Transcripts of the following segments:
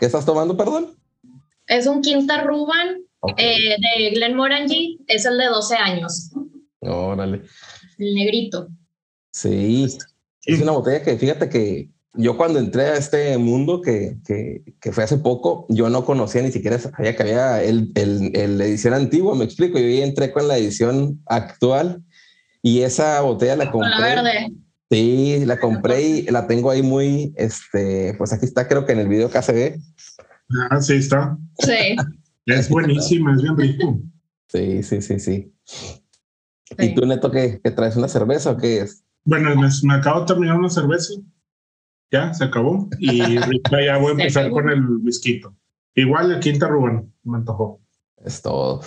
¿Qué estás tomando, perdón? Es un Quinta Ruban eh, de Glenmorangie, es el de 12 años. Órale. El negrito. Sí, es una botella que fíjate que yo cuando entré a este mundo que, que, que fue hace poco, yo no conocía ni siquiera sabía que había el, el, el, la edición antigua, me explico, yo entré con la edición actual y esa botella la compré. La verde. Sí, la compré y la tengo ahí muy, este, pues aquí está, creo que en el video que se ve. Ah, sí está. Sí. Es buenísima, es bien rico. Sí, sí, sí, sí. ¿Y tú, Neto, qué, qué traes? ¿Una cerveza o qué es? Bueno, me, me, acabo de terminar una cerveza. Ya, se acabó. Y ahorita ya voy a empezar con el whisky. Igual el Quinta Rubén, me antojó. Es todo.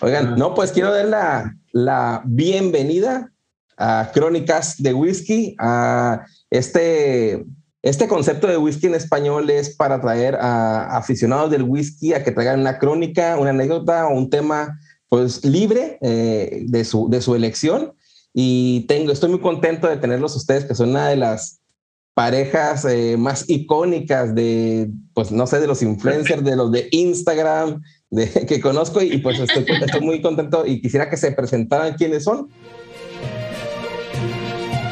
Oigan, ah. no, pues quiero dar la, la bienvenida a Crónicas de Whisky, a este, este concepto de whisky en español es para traer a aficionados del whisky a que traigan una crónica, una anécdota o un tema pues libre eh, de, su, de su elección. Y tengo, estoy muy contento de tenerlos ustedes, que son una de las parejas eh, más icónicas de, pues no sé, de los influencers, de los de Instagram, de, que conozco y pues estoy, estoy muy contento y quisiera que se presentaran quiénes son.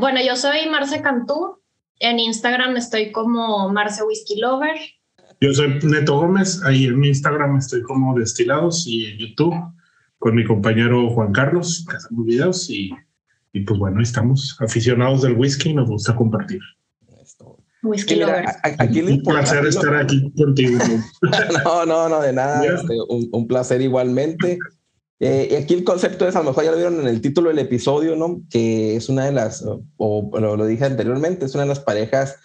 bueno, yo soy Marce Cantú. En Instagram estoy como Marce Whisky Lover. Yo soy Neto Gómez. Ahí en mi Instagram estoy como Destilados y en YouTube con mi compañero Juan Carlos, que hacemos videos y, y pues bueno, estamos aficionados del whisky y nos gusta compartir. Whisky Lover. Aquí un placer estar aquí contigo. no, no, no, de nada. Este, un, un placer igualmente. Eh, y aquí el concepto es, a lo mejor ya lo vieron en el título del episodio, ¿no? Que es una de las, o, lo, dije anteriormente, es una de las parejas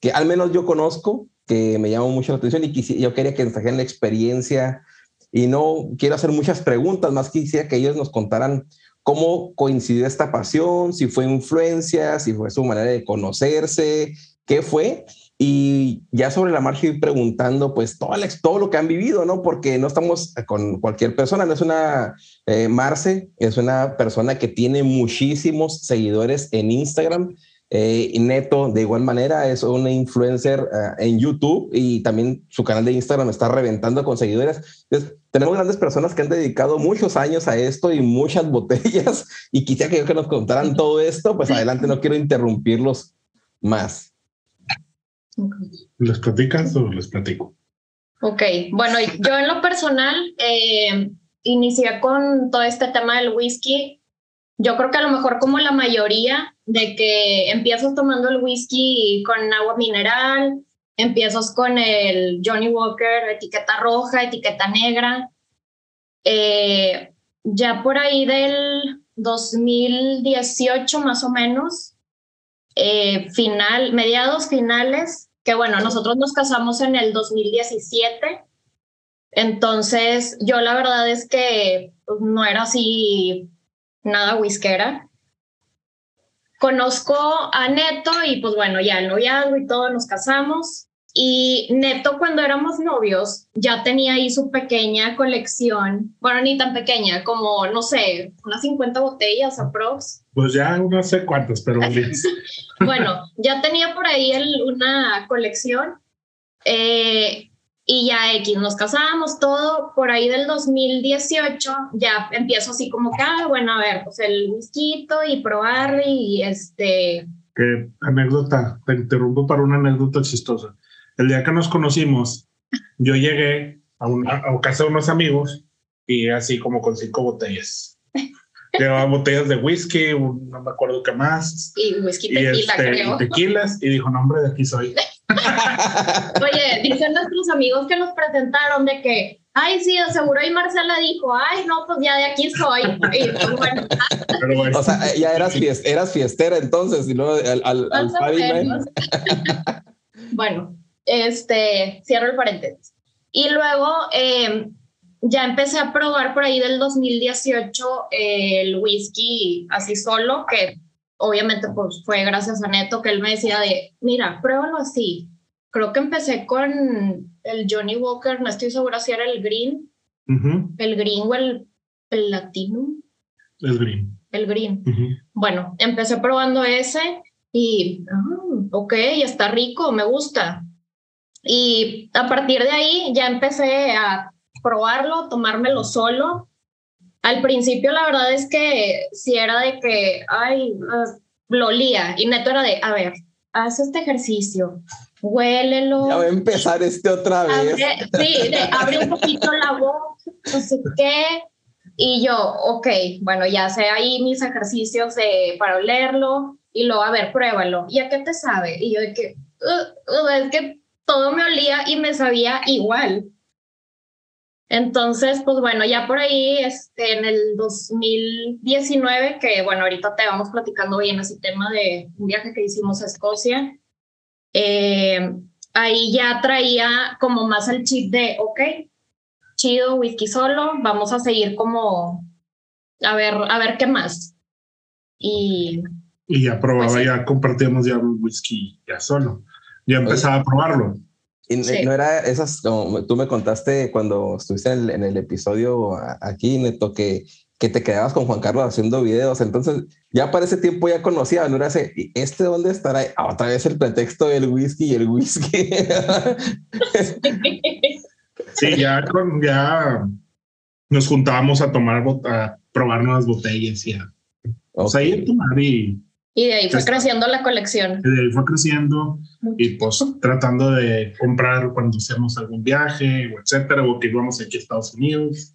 que al menos yo conozco, que me llamó mucho la atención y yo quería que nos trajeran la experiencia y no quiero hacer muchas preguntas, más quisiera que ellos nos contaran cómo coincidió esta pasión, si fue influencia, si fue su manera de conocerse, qué fue. Y ya sobre la marcha ir preguntando, pues todo, todo lo que han vivido, ¿no? Porque no estamos con cualquier persona, no es una eh, Marce, es una persona que tiene muchísimos seguidores en Instagram. Eh, Neto, de igual manera, es una influencer uh, en YouTube y también su canal de Instagram está reventando con seguidores. Entonces, tenemos grandes personas que han dedicado muchos años a esto y muchas botellas y quisiera que, que nos contaran todo esto, pues adelante, no quiero interrumpirlos más. ¿Les platicas o les platico? Ok, bueno, yo en lo personal eh, inicié con todo este tema del whisky. Yo creo que a lo mejor como la mayoría de que empiezas tomando el whisky con agua mineral, empiezas con el Johnny Walker, etiqueta roja, etiqueta negra. Eh, ya por ahí del 2018 más o menos, eh, final, mediados finales, que bueno, nosotros nos casamos en el 2017. Entonces, yo la verdad es que pues, no era así nada whiskera. Conozco a Neto y pues bueno, ya el noviazgo y todo, nos casamos. Y Neto cuando éramos novios ya tenía ahí su pequeña colección, bueno, ni tan pequeña, como, no sé, unas 50 botellas aprox. Pues ya no sé cuántas, pero... bueno, ya tenía por ahí una colección eh, y ya X, nos casamos, todo, por ahí del 2018 ya empiezo así como que, ah, bueno, a ver, pues el whisky y probarle y este... Que anécdota, te interrumpo para una anécdota chistosa el día que nos conocimos, yo llegué a, una, a casa de unos amigos y así como con cinco botellas. Llevaba botellas de whisky, no me acuerdo qué más. Y whisky tequila, y este, creo. Y tequilas, y dijo, no, hombre, de aquí soy. Oye, dicen nuestros amigos que nos presentaron de que, ay, sí, seguro y Marcela dijo, ay, no, pues ya de aquí soy. Y, pues, bueno. O sea, ya eras, eras fiestera entonces, y luego al, al, al Bueno, este, cierro el paréntesis. Y luego eh, ya empecé a probar por ahí del 2018 eh, el whisky así solo, que obviamente pues fue gracias a Neto que él me decía de, mira, pruébalo así. Creo que empecé con el Johnny Walker, no estoy segura si era el green, el green o el, el latino. El green. El green. Bueno, empecé probando ese y, ah, ok, está rico, me gusta. Y a partir de ahí ya empecé a probarlo, tomármelo solo. Al principio la verdad es que si era de que, ay, uh, lo olía y neto era de, a ver, haz este ejercicio, huélelo. Ya voy a empezar este otra vez. sí, abre un poquito la boca, no sé qué. Y yo, ok, bueno, ya sé ahí mis ejercicios de, para olerlo y luego, a ver, pruébalo. ¿Y a qué te sabe? Y yo de que, uh, uh, es que todo me olía y me sabía igual. Entonces, pues bueno, ya por ahí, este, en el 2019, que bueno, ahorita te vamos platicando bien ese tema de un viaje que hicimos a Escocia, eh, ahí ya traía como más el chip de, ok, chido, whisky solo, vamos a seguir como, a ver, a ver qué más. Y, y ya probaba, pues ya compartíamos ya whisky ya solo ya empezaba a probarlo. Y no era esas, como tú me contaste cuando estuviste en el, episodio aquí, Neto, que, que te quedabas con Juan Carlos haciendo videos. Entonces, ya para ese tiempo ya conocía, no era ese, ¿este dónde estará? Ah, otra vez el pretexto del whisky y el whisky. sí, ya, con, ya nos juntábamos a tomar, a probar nuevas botellas y a, o sea, a tomar y y de ahí fue creciendo la colección. de ahí fue creciendo y pues tratando de comprar cuando hacemos algún viaje o etcétera, o que íbamos aquí a Estados Unidos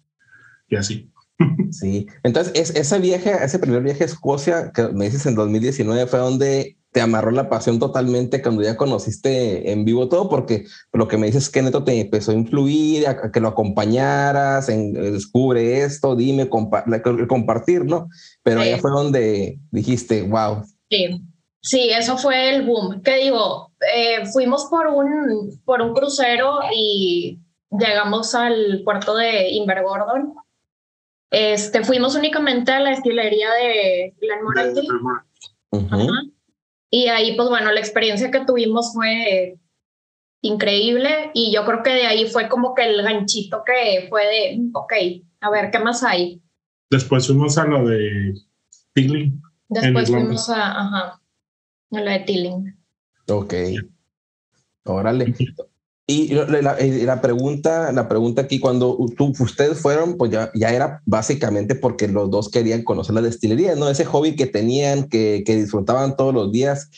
y así. Sí, entonces es, ese viaje, ese primer viaje a Escocia que me dices en 2019 fue donde te amarró la pasión totalmente cuando ya conociste en vivo todo, porque lo que me dices es que Neto te empezó a influir, a, que lo acompañaras, en descubre esto, dime, compartir, ¿no? Pero ahí fue donde dijiste, wow. Sí. Sí, eso fue el boom. Que digo, eh, fuimos por un, por un crucero y llegamos al puerto de Invergordon. Este, fuimos únicamente a la destilería de Glenmorangie. Y ahí, pues bueno, la experiencia que tuvimos fue increíble y yo creo que de ahí fue como que el ganchito que fue de, ok, a ver, ¿qué más hay? Después fuimos a lo de Tilling. Después fuimos a, ajá, a lo de Tilling. Ok. Órale. Y la, pregunta, la pregunta aquí, cuando tú, ustedes fueron, pues ya, ya era básicamente porque los dos querían conocer la destilería, ¿no? Ese hobby que tenían, que, que disfrutaban todos los días,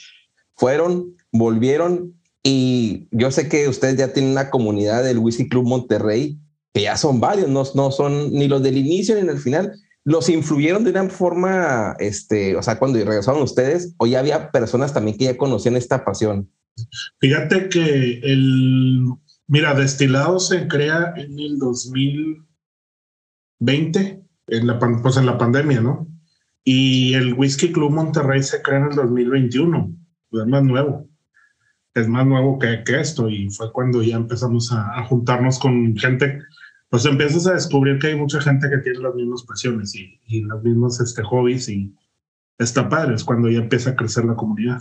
fueron, volvieron y yo sé que ustedes ya tienen una comunidad del Whisky Club Monterrey, que ya son varios, no, no son ni los del inicio ni del final. ¿Los influyeron de una forma, este, o sea, cuando regresaron ustedes, o ya había personas también que ya conocían esta pasión? Fíjate que el, mira, Destilado se crea en el 2020, en la, pues en la pandemia, ¿no? Y el Whisky Club Monterrey se crea en el 2021, es más nuevo. Es más nuevo que, esto y fue cuando ya empezamos a, a, juntarnos con gente, pues empiezas a descubrir que hay mucha gente que tiene las mismas pasiones y, y los mismos este, hobbies y está padre, es cuando ya empieza a crecer la comunidad.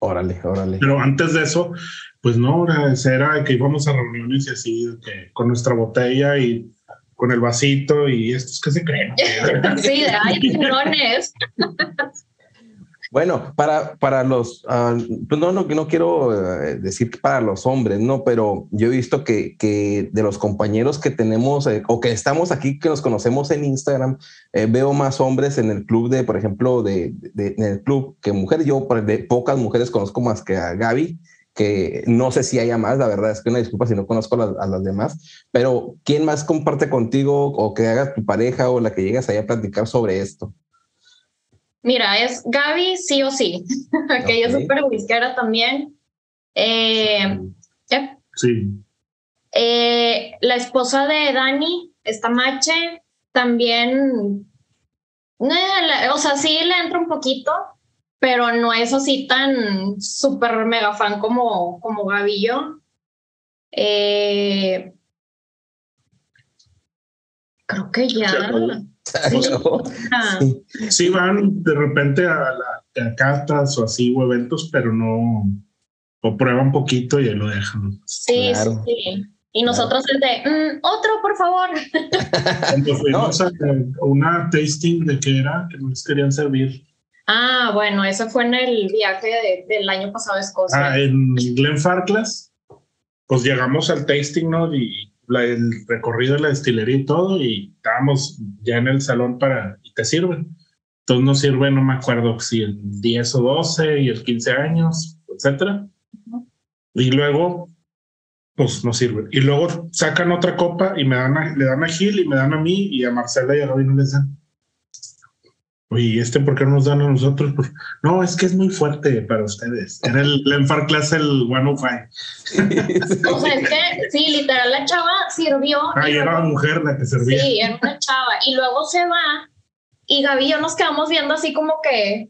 Órale, órale. Pero antes de eso, pues no, era que íbamos a reuniones y así, que con nuestra botella y con el vasito y estos que se creen. sí, de ay, Bueno, para, para los, uh, no, no, no quiero eh, decir para los hombres, no, pero yo he visto que, que de los compañeros que tenemos eh, o que estamos aquí, que nos conocemos en Instagram, eh, veo más hombres en el club de, por ejemplo, de, de, en el club que mujeres. Yo de pocas mujeres conozco más que a Gaby, que no sé si haya más, la verdad es que una disculpa si no conozco a las, demás, pero ¿quién más comparte contigo o que haga tu pareja o la que llegas ahí a platicar sobre esto? Mira, es Gaby sí o sí, que ella es súper whiskera también. Eh, sí. Eh, la esposa de Dani, esta Mache, también, eh, o sea, sí le entra un poquito, pero no es así tan súper mega fan como, como Gaby y yo. creo que ya. Sí, van de repente a, la, cartas o así o eventos, pero no, o prueban poquito y lo dejan. Sí, sí. Y nosotros es de, mm, otro, por favor. Cuando fuimos a una tasting de qué era, que nos querían servir. Ah, bueno, eso fue en el viaje del año pasado a Escocia. Ah, en Glenfarclas, pues llegamos al tasting, ¿no? Y el recorrido de la destilería y todo, y estábamos ya en el salón para, y te sirven. Entonces nos sirve, no me acuerdo si el 10 o 12 y el 15 años, etcétera. Y luego, pues nos sirven. Y luego sacan otra copa y me dan le dan a Gil y me dan a mí y a Marcela y a no les dan. Oye, ¿este por qué no nos dan a nosotros? Pues, no, es que es muy fuerte para ustedes. Era el Lenfar Class el 105. o sea, es que sí, literal, la chava sirvió. Ah, y era la mujer la que servía. Sí, era una chava. Y luego se va y Gaby y yo nos quedamos viendo así como que,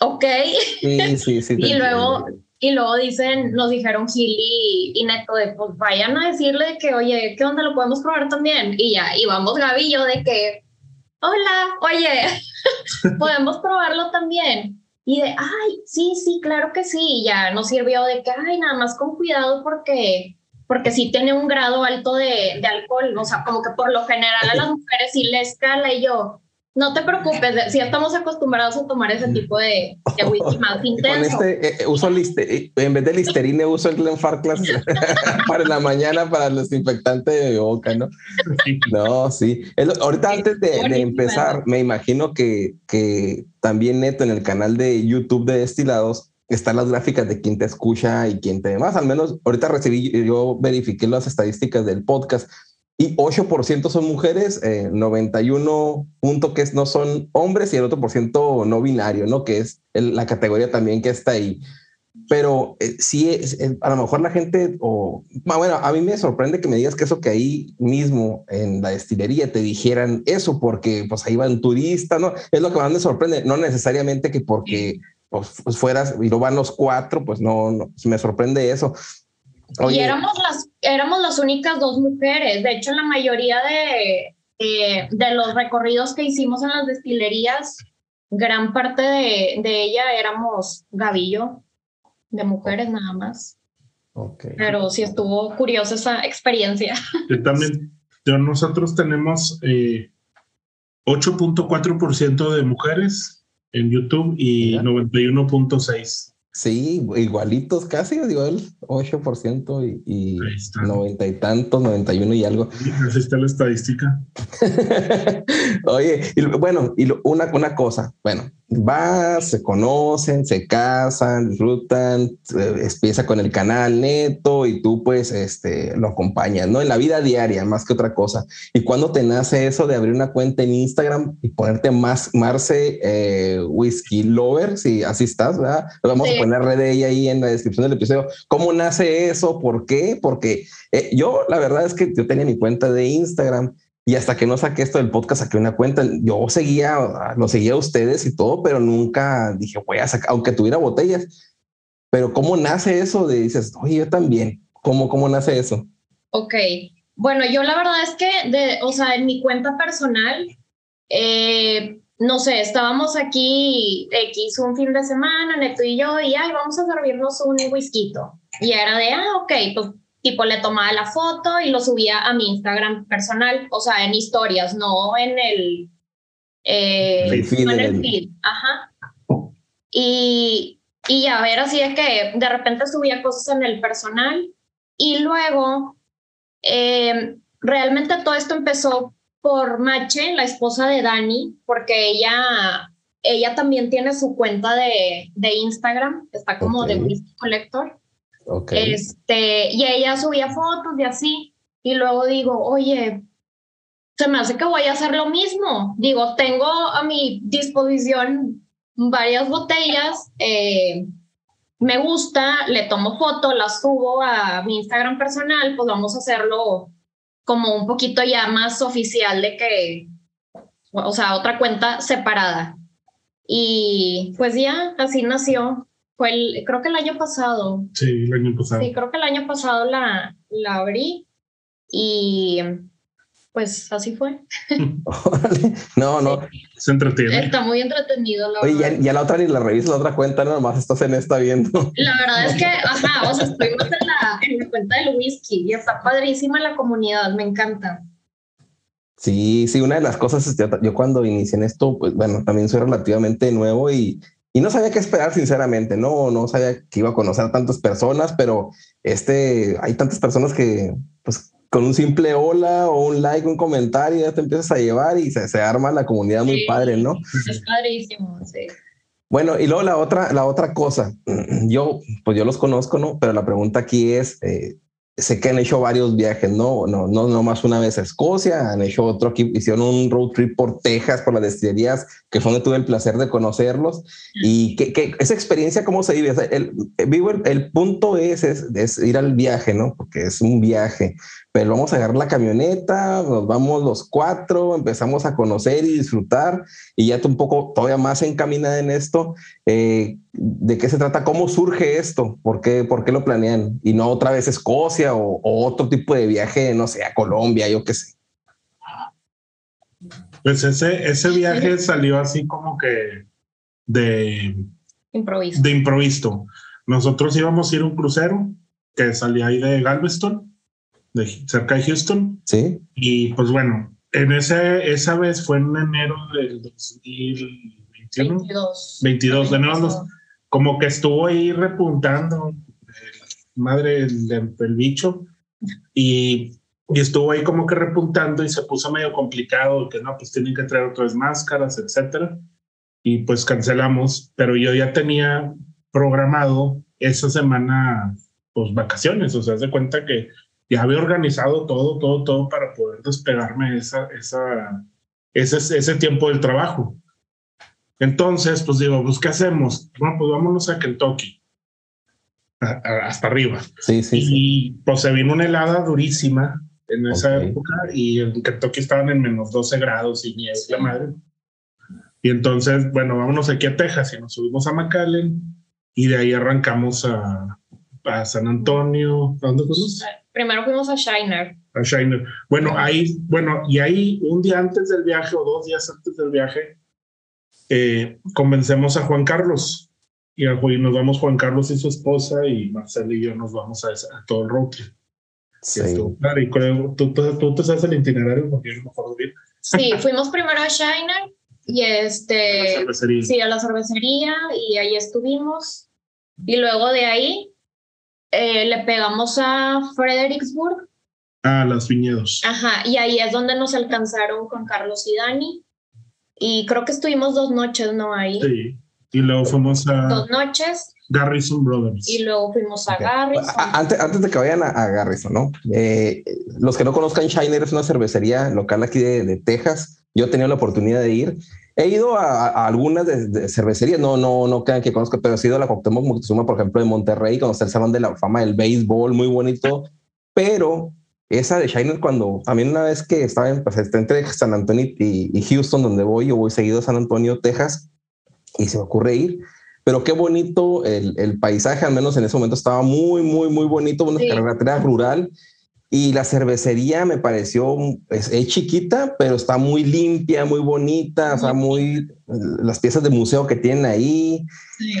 ok. Sí, sí, sí. y luego y luego dicen, nos dijeron Gil y, Neto de, pues vayan a decirle que, oye, ¿qué onda? ¿Lo podemos probar también? Y ya, y vamos Gaby y yo de que, hola, oye, podemos probarlo también. Y de, ay, sí, sí, claro que sí. ya nos sirvió de que, ay, nada más con cuidado porque, porque sí tiene un grado alto de, de alcohol. O sea, como que por lo general a las mujeres sí les escala y yo, no te preocupes, si estamos acostumbrados a tomar ese tipo de, de whisky más intenso. Este, eh, eh, uso eh, en vez de listerine uso el Glenfarclas para la mañana para el desinfectante de boca, ¿no? No, sí. ahorita antes de, empezar, me imagino que, que también Neto en el canal de YouTube de Destilados están las gráficas de quién te escucha y quién te demás. Al menos ahorita recibí, yo verifiqué las estadísticas del podcast y 8% son mujeres, eh, 91 punto que no son hombres y el otro por ciento no binario, ¿no? Que es la categoría también que está ahí. Pero eh, sí, es, a lo mejor la gente, o bueno, a mí me sorprende que me digas que eso que ahí mismo en la destilería te dijeran eso, porque pues ahí van turistas, ¿no? Es lo que más me sorprende, no necesariamente que porque pues, pues fueras y lo van los cuatro, pues no, no me sorprende eso. Y éramos las, éramos las únicas dos mujeres. De hecho, la mayoría de, de los recorridos que hicimos en las destilerías, gran parte de, de ella éramos Gavillo, de mujeres nada más. Okay. Pero sí estuvo curiosa esa experiencia. Yo también, yo, nosotros tenemos eh, 8.4% de mujeres en YouTube y 91.6%. Sí, igualitos casi, igual, 8% y, y 90 y tantos, 91 y algo. Sí, así está la estadística. Oye, y, bueno, y una, una cosa, bueno, vas, se conocen, se casan, disfrutan, empieza con el canal neto y tú pues este, lo acompañas, ¿no? En la vida diaria, más que otra cosa. ¿Y cuando te nace eso de abrir una cuenta en Instagram y ponerte más Marce eh, Whisky Lover? Si así estás, ¿verdad? Vamos sí. a poner red de ella ahí en la descripción del episodio. ¿Cómo nace eso? ¿Por qué? Porque eh, yo la verdad es que yo tenía mi cuenta de Instagram y hasta que no saqué esto del podcast, saqué una cuenta. Yo seguía, lo seguía a ustedes y todo, pero nunca dije, voy a sacar, aunque tuviera botellas. Pero ¿cómo nace eso de dices, oye, yo también? ¿Cómo, cómo nace eso? Ok. Bueno, yo la verdad es que, de, o sea, en mi cuenta personal, eh, no sé, estábamos aquí X un fin de semana, Neto y yo, y ay, vamos a servirnos un whisky. Y era de, ah, ok, pues tipo le tomaba la foto y lo subía a mi Instagram personal, o sea, en historias, no en el, eh, no en el feed. Ajá. Y, y a ver, así es que de repente subía cosas en el personal y luego eh, realmente todo esto empezó por Mache, la esposa de Dani, porque ella, ella también tiene su cuenta de, de Instagram, está como okay. de Whisky Collector. Okay. Este, y ella subía fotos y así. Y luego digo, oye, se me hace que voy a hacer lo mismo. Digo, tengo a mi disposición varias botellas. Eh, me gusta, le tomo foto, las subo a mi Instagram personal, pues vamos a hacerlo como un poquito ya más oficial de que, o sea, otra cuenta separada. Y pues ya, así nació. Fue el, creo que el año pasado. Sí, el año pasado. Sí, creo que el año pasado la, la abrí y pues así fue. no, no. Se entretiene. Está muy entretenido. La Oye, ya, ya, la otra ni la revisa, la otra cuenta, nada más estás en esta viendo. La verdad es que, ajá, o sea, estoy más en la, en la cuenta del whisky y está padrísima la comunidad, me encanta. Sí, sí, una de las cosas, yo, yo cuando inicié en esto, pues bueno, también soy relativamente nuevo y y no sabía qué esperar, sinceramente, no, no sabía que iba a conocer a tantas personas, pero este, hay tantas personas que, pues, con un simple hola o un like, un comentario, ya te empiezas a llevar y se, se arma la comunidad muy padre, ¿no? Es padrísimo, sí. Bueno, y luego la otra, la otra cosa, yo, pues yo los conozco, ¿no? Pero la pregunta aquí es, eh, sé que han hecho varios viajes, ¿no? No, no, no más una vez a Escocia, han hecho otro hicieron un road trip por Texas, por las destilerías, que fue donde tuve el placer de conocerlos. Y que, que esa experiencia, ¿cómo se vive? O sea, el, el, el, punto es, es, es, ir al viaje, ¿no? Porque es un viaje, pero vamos a agarrar la camioneta, nos vamos los cuatro, empezamos a conocer y disfrutar, y ya tú un poco todavía más encaminada en esto. Eh, ¿De qué se trata? ¿Cómo surge esto? ¿Por qué, por qué lo planean? Y no otra vez Escocia o, o otro tipo de viaje, no sé, a Colombia, yo qué sé. Pues ese, ese viaje salió así como que de improviso. De improviso. Nosotros íbamos a ir a un crucero que salía ahí de Galveston, de, cerca de Houston. Sí. Y pues bueno, en ese, esa vez fue en enero del 2021. 22. 22 de enero. Los, como que estuvo ahí repuntando madre del, del bicho y, y, estuvo ahí como que repuntando y se puso medio complicado que no, pues tienen que traer otras máscaras, etcétera. Y pues cancelamos, pero yo ya tenía programado esa semana pues vacaciones, o sea, se cuenta que ya había organizado todo, todo, todo para poder despegarme esa, esa, ese, ese tiempo del trabajo. Entonces, pues digo, pues, ¿qué hacemos? Bueno, pues vámonos a Kentucky. hasta arriba. Sí, sí. Y pues se vino una helada durísima en esa época y en Kentucky estaban en menos 12 grados y nieve, la madre. Y entonces, bueno, vámonos aquí a Texas y nos subimos a McAllen y de ahí arrancamos a, a San Antonio. ¿A dónde fuimos? Primero fuimos a Shiner. A Shiner. Bueno, ahí, bueno, y ahí un día antes del viaje o dos días antes del viaje, eh, convencemos a Juan Carlos y, a, y nos vamos Juan Carlos y su esposa y Marcelo y yo nos vamos a, a todo el road trip. Sí. Y creo, tú, tú, tú, te sabes el itinerario porque yo no me acuerdo bien. Sí, fuimos primero a Shiner y este, A la cervecería. sí, a la cervecería y ahí estuvimos. Y luego de ahí eh, le pegamos a Fredericksburg. Ah, los viñedos. Ajá, y ahí es donde nos alcanzaron con Carlos y Dani. Y creo que estuvimos dos noches, ¿no? Ahí. Sí. Y luego fuimos a Dos noches Garrison Brothers. y luego fuimos a Garrison. A- Antes, antes de que vayan a, a Garrison, ¿no? Eh, los que no conozcan, Shiner es una cervecería local aquí de, de Texas. Yo he tenido la oportunidad de ir. He ido a, a algunas de, de cervecerías, no, no, no crean que conozco, pero he ido a la Cuauhtémoc Moctezuma, por ejemplo, de Monterrey, conocer el Salón de la Fama del Béisbol, muy bonito. Pero esa de Shiner, cuando también una vez que estaba en, pues, entre San Antonio y, y Houston, donde voy, yo voy seguido a San Antonio, Texas, y se me ocurre ir. Pero qué bonito el, el paisaje, al menos en ese momento estaba muy, muy, muy bonito, una Sí. carretera rural. Y la cervecería me pareció, es, es chiquita, pero está muy limpia, muy bonita, o sea, muy, las piezas de museo que tienen ahí.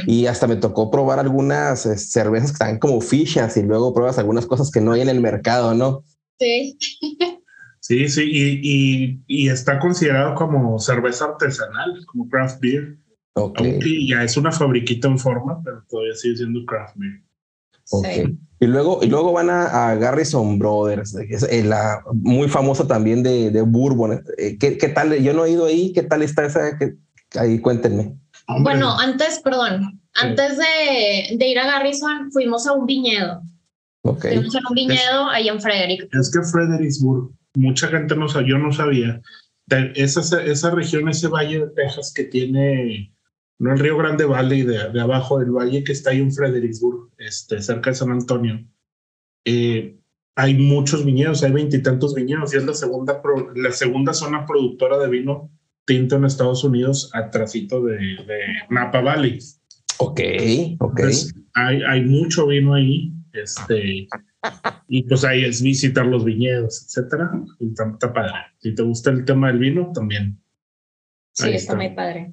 Y hasta me tocó probar algunas eh, cervezas que están como fichas y luego pruebas algunas cosas que no hay en el mercado, ¿no? Sí. Sí, sí, y, y, y está considerado como cerveza artesanal, como craft beer. Ok, Aunque ya es una fabriquita en forma, pero todavía sigue siendo craft beer. Ok. Sí. Y luego, y luego van a, a Garrison Brothers, que es eh, la muy famosa también de, de Bourbon. Eh, ¿Qué, ¿Qué tal? Yo no he ido ahí. ¿Qué tal está esa? ¿Qué- ahí cuéntenme. Hombre, Bueno, antes, perdón, antes de, de ir a Garrison fuimos a un viñedo. Ok. Fuimos a un viñedo ahí en Frederick. es que Fredericksburg, mucha gente no sabía, yo no sabía. Esa, esa región, ese valle de Texas que tiene, no el Río Grande Valley, de, de abajo del valle que está ahí en Fredericksburg, este, cerca de San Antonio, eh, hay muchos viñedos, hay veintitantos viñedos y es la segunda, pro- la segunda zona productora de vino tinto en Estados Unidos, atrásito de, de Napa Valley. Ok, ok. Entonces, hay, hay mucho vino ahí, este, y pues ahí es visitar los viñedos, etcétera. Y está, está padre. Si te gusta el tema del vino, también. Sí, Ahí está está. muy padre.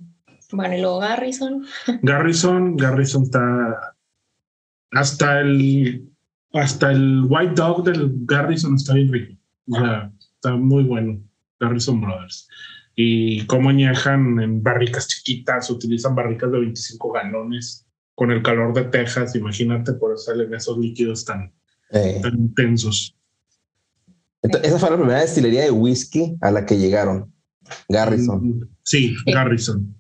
Bueno, y luego Garrison. Garrison, Garrison está hasta el hasta el White Dog del Garrison está bien rico. O sea, está muy bueno. Garrison Brothers. Y cómo añejan en barricas chiquitas, utilizan barricas de 25 galones con el calor de Texas. Imagínate, por eso salen esos líquidos tan, Eh, tan intensos. entonces, esa fue la primera destilería de whisky a la que llegaron. Garrison. Sí, Garrison.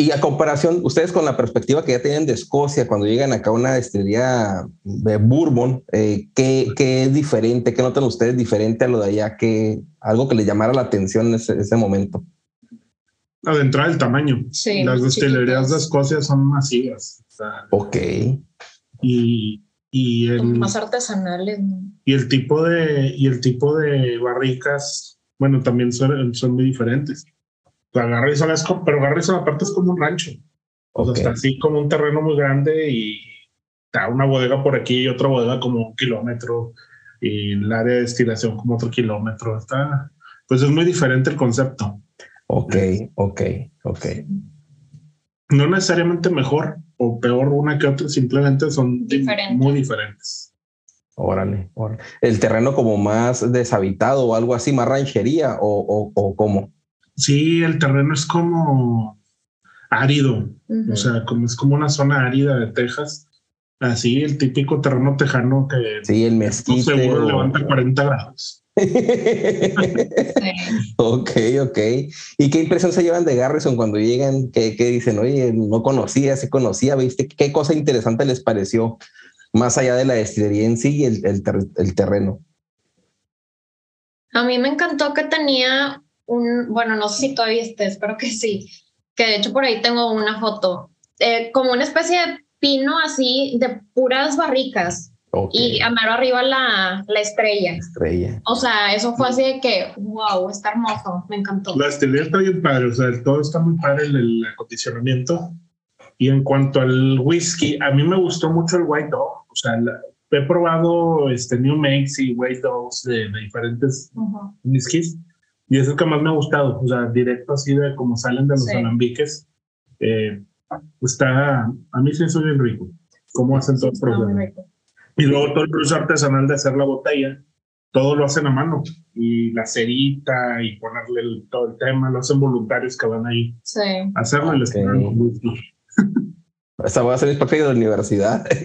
Y a comparación, ustedes con la perspectiva que ya tienen de Escocia, cuando llegan acá a una destilería de Bourbon, eh, ¿qué, qué es diferente? ¿Qué notan ustedes diferente a lo de allá? que algo que les llamara la atención en ese, ese momento? Adentrar el tamaño. Sí, Las destilerías de Escocia son masivas. O sea, Ok. y, y el, Más artesanales. ¿no? y el tipo de y el tipo de barricas bueno también son, son muy diferentes la Garrison es como, pero Garrison aparte es como un rancho o sea, está así como un terreno muy grande y está una bodega por aquí y otra bodega como un kilómetro y el área de destilación como otro kilómetro está pues es muy diferente el concepto Ok, ok, ok. no necesariamente mejor o peor una que otra simplemente son Diferente. muy diferentes Órale, órale. El terreno como más deshabitado o algo así, más ranchería o, o, o cómo. Sí el terreno es como árido. O sea, como es como una zona árida de Texas. Así, el típico terreno tejano que Sí, el mezquite. seguro o- levanta 40 grados. Sí. ok, ok. ¿Y qué impresión se llevan de Garrison cuando llegan? ¿Qué, qué dicen? Oye, no conocía, se conocía, ¿viste? ¿Qué cosa interesante les pareció? Más allá de la destilería en sí y el, el ter- el terreno. A mí me encantó que tenía un, bueno, no sé si todavía esté, espero que sí, que de hecho por ahí tengo una foto, eh, como una especie de pino así de puras barricas. Y a mano arriba la, la estrella. Estrella. O sea, eso fue así de que, wow, está hermoso, me encantó. La estrella está bien padre, o sea, todo está muy padre el, el acondicionamiento. Y en cuanto al whisky, a mí me gustó mucho el White Dog. O sea, la- he probado este New Makes y White Dogs de, de diferentes whiskies y es el que más me ha gustado. O sea, directo así de como salen de los Sí. alambiques. Eh, está, a mí sí es bien rico. Cómo hacen todo el rico. Y luego todo el proceso artesanal de hacer la botella, todo lo hacen a mano. Y la cerita y ponerle el- todo el tema, lo hacen voluntarios que van ahí Sí. a hacerlo y les ponen con whisky. Esa voy a hacer mis prácticas de la universidad.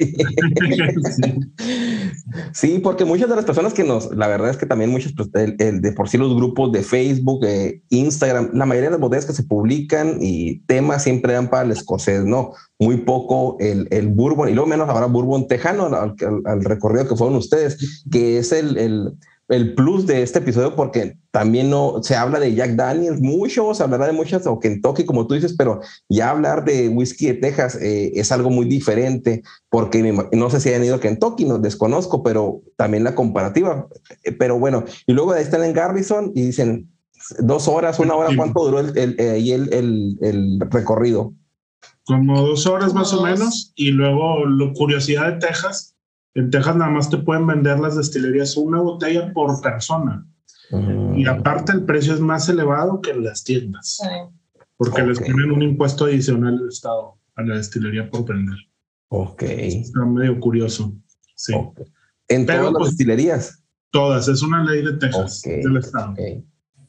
Sí, porque muchas de las personas que nos, la verdad es que también muchos, pues, el- el de por sí los grupos de Facebook, eh, Instagram, la mayoría de las botellas que se publican y temas siempre dan para el escocés, ¿no? Muy poco el, el bourbon y luego menos ahora bourbon tejano al, al- al recorrido que fueron ustedes, que es el, el, el plus de este episodio porque también no se habla de Jack Daniels mucho, se hablará de muchas o Kentucky como tú dices, pero ya hablar de whisky de Texas eh, es algo muy diferente porque no sé si hayan ido a Kentucky, no desconozco, pero también la comparativa. Eh, Pero bueno, y luego de ahí están en Garrison y dicen dos horas, una hora, ¿cuánto duró el, eh, el, el, el recorrido? como dos horas más o menos. Y luego, lo curiosidad de Texas, en Texas nada más te pueden vender las destilerías una botella por persona. Y aparte el precio es más elevado que en las tiendas, porque les ponen un impuesto adicional del Estado a la destilería por vender. Ok. Está medio curioso. Sí. En Pero, todas las pues, destilerías. Todas, es una ley de Texas, del Estado.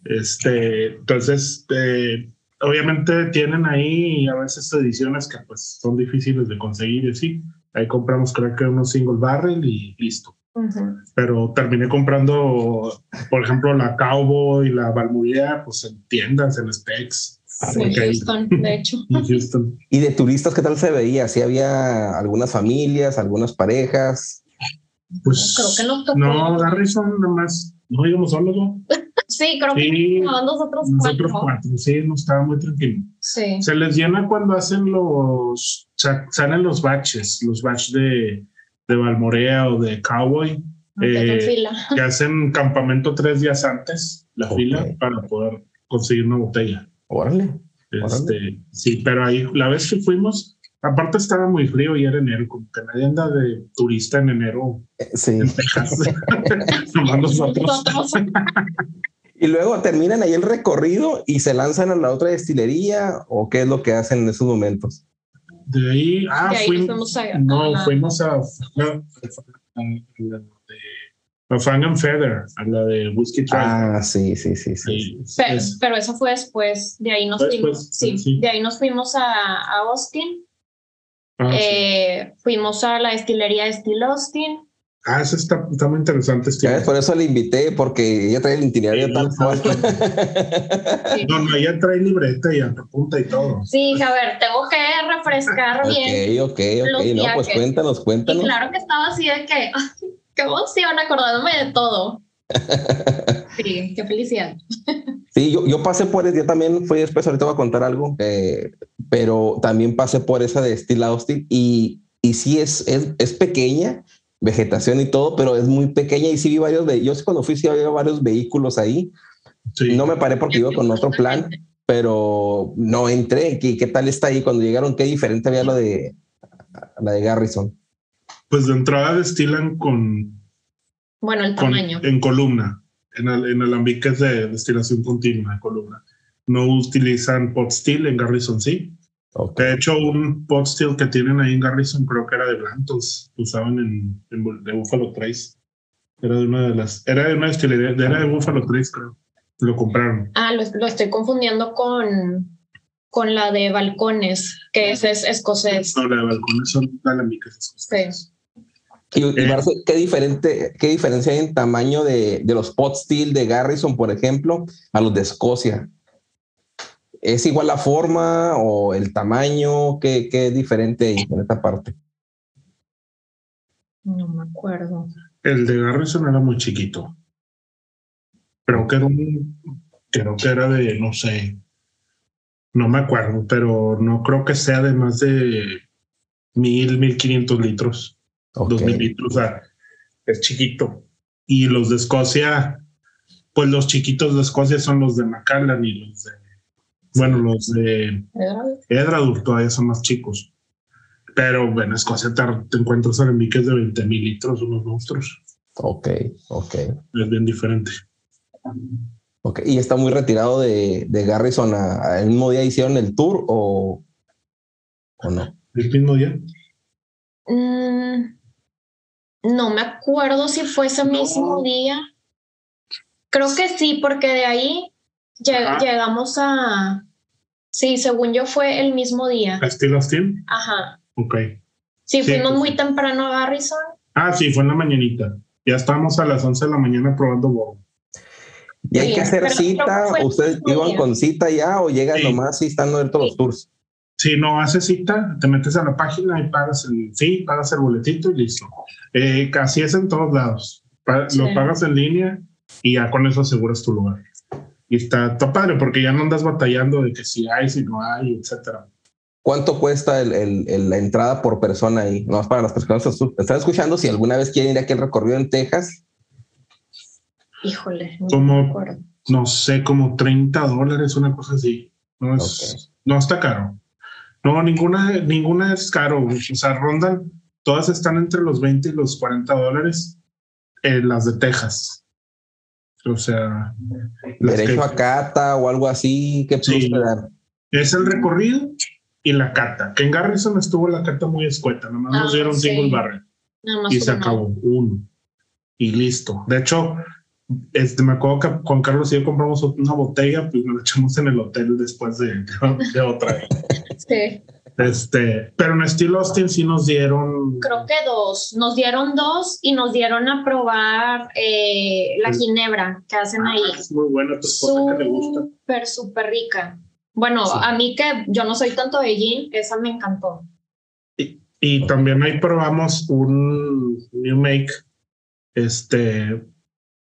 Este, entonces, eh, obviamente tienen ahí a veces ediciones que pues son difíciles de conseguir y así. Ahí compramos creo que unos single barrel y listo. Pero terminé comprando, por ejemplo, la Cowboy, la Balmuria, pues en tiendas, en Specs. En Ok. Houston, de hecho. En Houston. ¿Y de turistas qué tal se veía? ¿Sí había algunas familias, algunas parejas? Pues Creo que tocó. no, Garrison nomás, no íbamos solos, ¿no? Sí, creo que Sí, estaban nosotros Nosotros cuatro. cuatro, sí, no estaba muy tranquilo. Sí. Se les llena cuando hacen los, sa- salen los batches, los batches de, de Balmorea o de Cowboy, Que hacen eh, fila. que hacen campamento tres días antes, la fila, para poder conseguir una botella. Órale. Este, sí, pero ahí, la vez que fuimos, aparte estaba muy frío y era enero, como que nadie anda de turista en enero. Sí. En Texas. Nomás nosotros. Y luego terminan ahí el recorrido y se lanzan a la otra destilería o qué es lo que hacen en esos momentos. De ahí, ah, De ahí fuimos, fuimos a- no, a fuimos a, a, Fang and Feather, a la de Whiskey Tribe. Ah, sí, sí, sí, sí. Pero, pero eso fue después, de ahí nos fuimos, sí, sí. de ahí nos fuimos a, a Austin, Ah, sí. eh, fuimos a la destilería de Steel Austin, Ah, eso está, está muy interesante. Este Por eso le invité, porque ella trae el itinerario tal cual. No, no, ella trae libreta y apunta y todo. sí, a ver, tengo que refrescar bien, Ok, ok, ok. No, pues viajes. cuéntanos, y cuéntanos. claro que estaba así de que, qué emoción, acordándome de todo. Sí, qué felicidad. Sí, yo, yo pasé por eso, yo también fui después, ahorita voy a contar algo, eh, pero también pasé por esa de Steel Austin y, y sí es, es, es pequeña, vegetación y todo, pero es muy pequeña y sí vi varios, yo cuando fui sí había varios vehículos ahí. No me paré porque iba con otro plan, pero no entré. ¿Qué, qué tal está ahí cuando llegaron? ¿Qué diferente había la de, la de Garrison? Pues de entrada destilan con, Bueno, el con- tamaño. en columna, en, al- en alambiques de destilación continua de columna. No utilizan pot still en Garrison, sí. De hecho, un pot still que tienen ahí en Garrison creo que era de Blantos, usaban en, en de Buffalo Trace. Era de una de las, era de una destilería, era de Buffalo Trace, creo. Lo compraron. Ah, lo, lo estoy confundiendo con, con la de balcones, que ese es escocés. No, la de balcones son alambiques. Sí. Y, y Marce, ¿qué, diferente, ¿qué diferencia hay en tamaño de, de los pot steel de Garrison, por ejemplo, a los de Escocia? ¿Es igual la forma o el tamaño? ¿Qué, qué es diferente ahí en esta parte? No me acuerdo. El de Garrison era muy chiquito. Creo que era un, creo que era de, no sé, no me acuerdo, pero no creo que sea de más de mil, mil quinientos litros, dos mil litros, o sea, es chiquito. Y los de Escocia, pues los chiquitos de Escocia son los de Macallan y los de, bueno, los de Edradur todavía son más chicos. Pero en Escocia te, te encuentras alambiques de 20 mil litros, unos monstruos. Ok, ok. Es bien diferente. Ok, ¿y está muy retirado de, de Garrison? A, ¿El mismo día hicieron el tour o, o no? ¿El mismo día? Mm, no me acuerdo si fue ese mismo día. Creo que sí, porque de ahí lleg- llegamos a... Sí, según yo fue el mismo día. ¿A Steel Austin? Ajá. Ok. Sí, Sí, fuimos pues muy temprano a Garrison. Ah, sí, fue en la mañanita. Ya estábamos a las 11 de la mañana probando bobo. ¿Y hay Sí, que hacer cita? ¿Ustedes iban con cita ya o llegan Sí. nomás y están abiertos los tours? Si no haces cita, te metes a la página y pagas el fee, pagas el boletito y listo. Eh, casi es en todos lados. Pa- Sí. Lo pagas en línea y ya con eso aseguras tu lugar. Y está, está padre porque ya no andas batallando de que si hay, si no hay, etcétera. ¿Cuánto cuesta el- el- el- la entrada por persona ahí? Nomás para las personas que están escuchando, si alguna vez quieren ir aquí al recorrido en Texas, Híjole, no Como-. No sé, como 30 dólares, una cosa así. No, es, no está caro. No, ninguna, ninguna es caro. O sea, rondan, todas están entre los 20 y los 40 dólares. eh, las de Texas. O sea, derecho que- a cata o algo así, ¿qué Sí. es el recorrido y la cata. Que en Garrison estuvo la cata muy escueta, nomás nos Ah, dieron sí. single barrel Nada más y se acabó uno y listo. De hecho, este, me acuerdo que con Carlos y yo compramos una botella, pues nos la echamos en el hotel después de, de otra. Sí, Este, pero en estilo Austin sí nos dieron. creo que dos. Nos dieron dos y nos dieron a probar eh, la ginebra que hacen ahí. Es muy buena tu esposa que le gusta. Súper, súper rica. Bueno, Sí. a mí que yo no soy tanto de gin, esa me encantó. Y también ahí probamos un New Make este,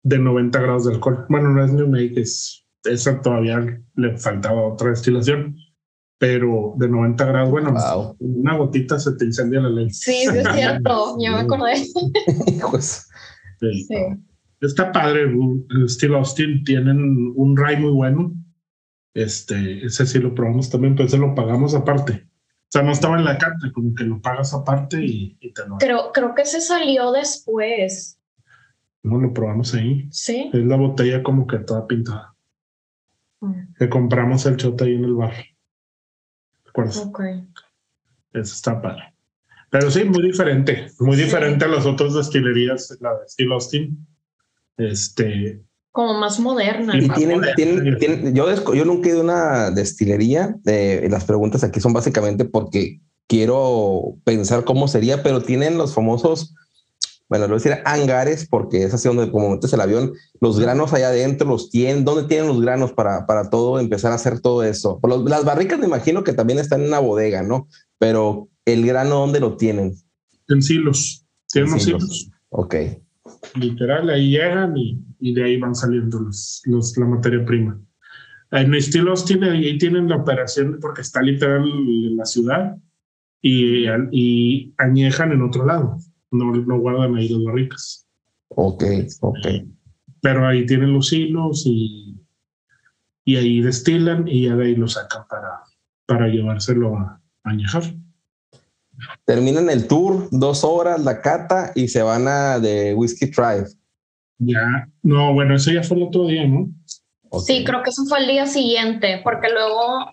de 90 grados de alcohol. Bueno, no es New Make, es, esa todavía le faltaba otra destilación, pero de 90 grados, bueno, Wow. una gotita se te incendia la ley. Sí, sí es cierto, yo me acordé. Pues, Sí. Sí. Está padre, el Steel Austin tienen un rye muy bueno. Este, ese sí lo probamos también, pero ese lo pagamos aparte. O sea, no estaba en la carta, como que lo pagas aparte y, y te lo, Creo, creo que se salió después. no lo probamos ahí. Sí. Es la botella como que toda pintada. Mm, Que compramos el chote ahí en el bar. ¿Te acuerdas? Ok. Eso está padre. Pero sí, muy diferente. Muy Sí. diferente a las otras destilerías, la de Steel Austin. Este, Como más moderna. Y más tienen, moderna. tienen, tienen- yo, desco- yo nunca he ido a una destilería. eh, las preguntas aquí son básicamente porque quiero pensar cómo sería, pero tienen los famosos, bueno, lo voy a decir hangares, porque es así donde como metes el avión, los granos allá adentro, los tienen, ¿dónde tienen los granos para, para todo, empezar a hacer todo eso? Los- las barricas me imagino que también están en una bodega, ¿no? Pero el grano, ¿dónde lo tienen? en silos. Tienen En unos silos. silos. Ok. Literal, ahí llegan y, y de ahí van saliendo los, los, la materia prima. En Steel Austin ahí tienen la operación porque está literal en la ciudad y, y añejan en otro lado. No, no guardan ahí las barricas. Ok, ok. pero ahí tienen los hilos y, y ahí destilan y ya de ahí lo sacan para, para llevárselo a, a añejar. Terminan el tour, dos horas, la cata y se van a de Whiskey Tribe. Ya, no, bueno, eso ya fue el otro día, ¿no? Sí, creo que eso fue el día siguiente, porque luego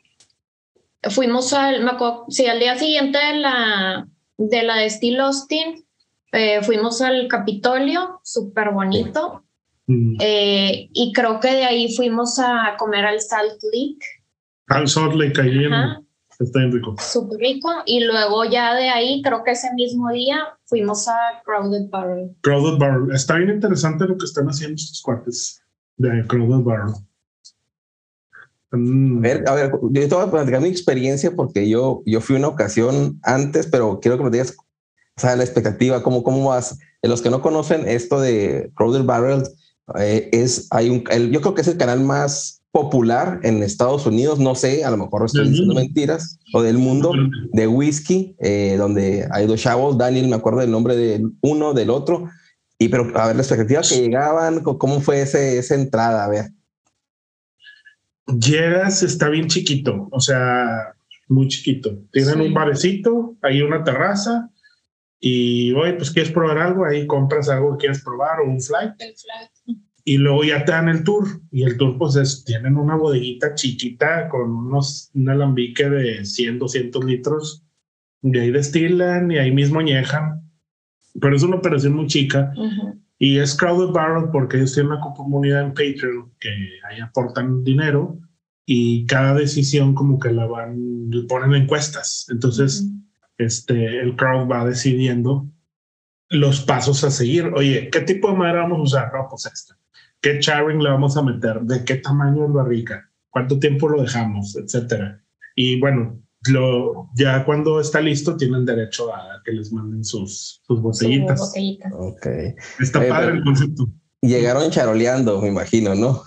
fuimos al, me acuerdo, sí, al día siguiente de la de la de Steel Austin, eh, fuimos al Capitolio, súper bonito, Mm. eh, y creo que de ahí fuimos a comer al Salt Lake, Al Salt Lake, ahí en- está bien rico. súper rico, y luego ya de ahí, creo que ese mismo día, fuimos a Crowded Barrel. Crowded Barrel. Está bien interesante lo que están haciendo estos cuates de Crowded Barrel. Mm, A ver, a ver, yo te voy a platicar mi experiencia porque yo, yo fui una ocasión antes, pero quiero que me digas, o sea, la expectativa, cómo, cómo vas. En los que no conocen esto de Crowder Barrel, Eh, es, hay un, yo creo que es el canal más popular en Estados Unidos, no sé, a lo mejor estoy diciendo mentiras, o del mundo de whisky, eh, donde hay dos chavos, Daniel, me acuerdo del nombre de uno, del otro, y pero a ver, la expectativa que llegaban, ¿cómo fue ese, esa entrada? A ver. Llegas, está bien chiquito, o sea, muy chiquito. Tienen un barecito, hay una terraza, y oye, pues quieres probar algo, ahí compras algo que quieres probar o un flight. Y luego ya te dan el tour. Y el tour, pues es, tienen una bodeguita chiquita con unos, un alambique de 100, 200 litros. Y ahí destilan y ahí mismo añejan. Pero es una operación muy chica. Y es Crowded Barrel porque ellos tienen una comunidad en Patreon que ahí aportan dinero y cada decisión como que la van, le ponen encuestas. Entonces, este, el crowd va decidiendo los pasos a seguir. Oye, ¿qué tipo de madera vamos a usar? No, pues esta. ¿Qué charring le vamos a meter? ¿De qué tamaño es barrica? ¿Cuánto tiempo lo dejamos? Etcétera. Y bueno, lo, ya cuando está listo tienen derecho a que les manden sus, sus botellitas. Ok. Está padre el concepto. Llegaron charoleando, me imagino, ¿no?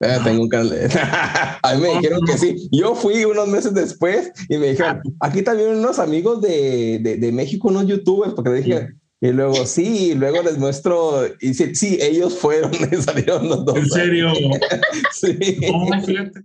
Eh, tengo un a mí me dijeron que sí. Yo fui unos meses después y me dijeron, aquí también unos amigos de, de, de México, unos youtubers, porque dije, y luego sí, y luego les muestro, y sí, sí ellos fueron salieron los dos. ¿En serio? sí. No, fíjate.